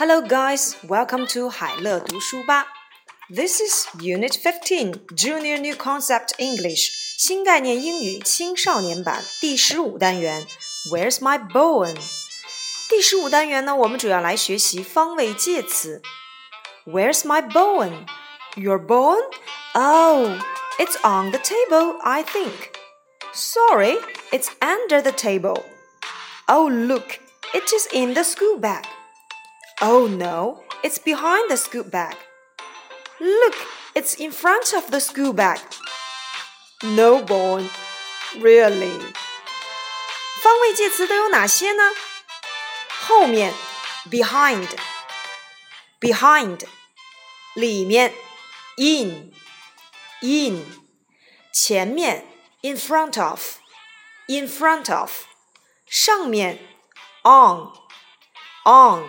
Hello, guys. Welcome to 海乐读书吧。This is Unit 15, Junior New Concept English 新概念英语青少年版第十五单元。Where's my bone？第十五单元呢，我们主要来学习方位介词。Where's my bone? Your bone? Oh, it's on the table, I think. Sorry, it's under the table. Oh, look, it is in the school bag. Oh no, it's behind the school bag. Look, it's in front of the school bag. No, boy, really. 方位介词都有哪些呢？后面，behind。behind，里面，in in，前面，in front of in front of，上面，on on，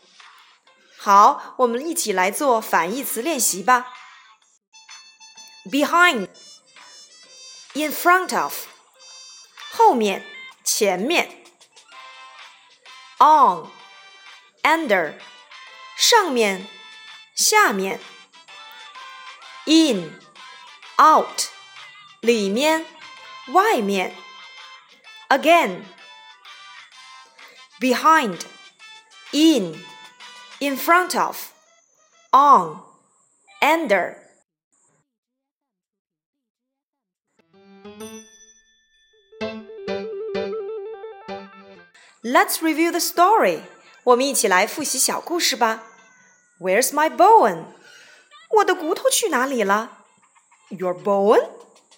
好，我们一起来做反义词练习吧。Behind, in front of，后面，前面。On, under，上面。下面，in out 里面外面，again behind in in front of on under Let's review the story. 我们一起来复习小故事吧。Where's my bone？我的骨头去哪里了？Your bone？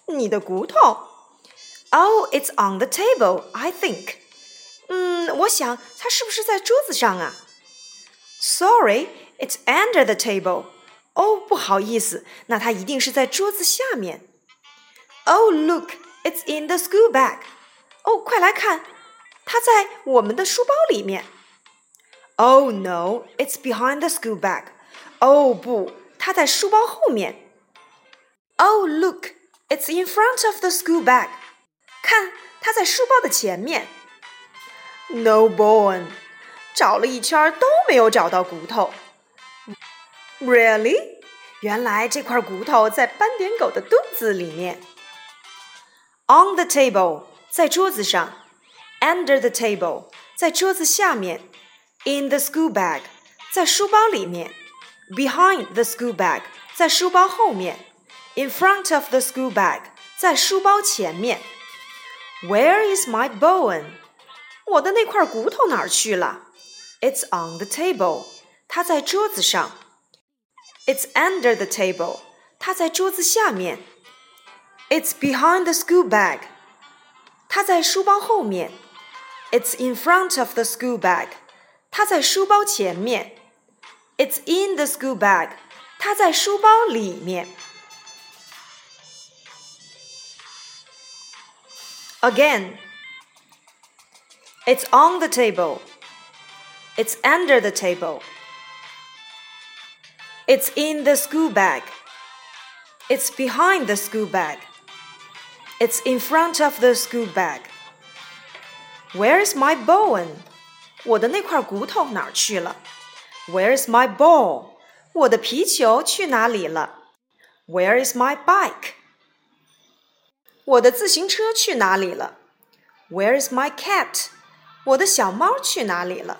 你的骨头？Oh, it's on the table, I think. 嗯，我想它是不是在桌子上啊 Sorry, it's under the table. 哦，不好意思，那它一定是在桌子下面。Oh, look, it's in the school bag. 哦，快来看，它在我们的书包里面。Oh no, it's behind the school bag. 哦不，它在书包后面。Oh look, it's in front of the school bag. 看，它在书包的前面。No, bone. 找了一圈都没有找到骨头。Really? 原来这块骨头在斑点狗的肚子里面。On the table，在桌子上。Under the table，在桌子下面。in the school bag，在书包里面；behind the school bag，在书包后面；in front of the school bag，在书包前面。Where is my bone？我的那块骨头哪儿去了 ？It's on the table，它在桌子上。It's under the table，它在桌子下面。It's behind the school bag，它在书包后面。It's in front of the school bag。它在书包前面。It's in the school bag。它在书包里面。Again. It's on the table. It's under the table. It's in the school bag. It's behind the school bag. It's in front of the school bag. Where's my bone? 我的那块骨头哪儿去了？Where's my ball？我的皮球去哪里了？Where is my bike？我的自行车去哪里了？Where is my cat？我的小猫去哪里了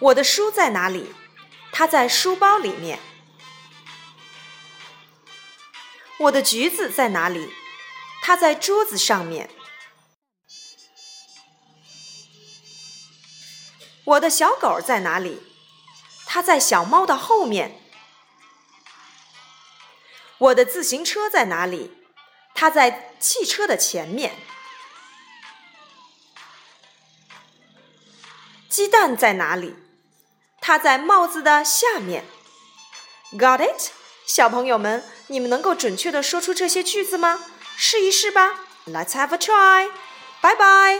我的书在哪里？它在书包里面。我的橘子在哪里？它在桌子上面。我的小狗在哪里？它在小猫的后面。我的自行车在哪里？它在汽车的前面。鸡蛋在哪里？它在帽子的下面。Got it？小朋友们，你们能够准确的说出这些句子吗？试一试吧。Let's have a try. 拜拜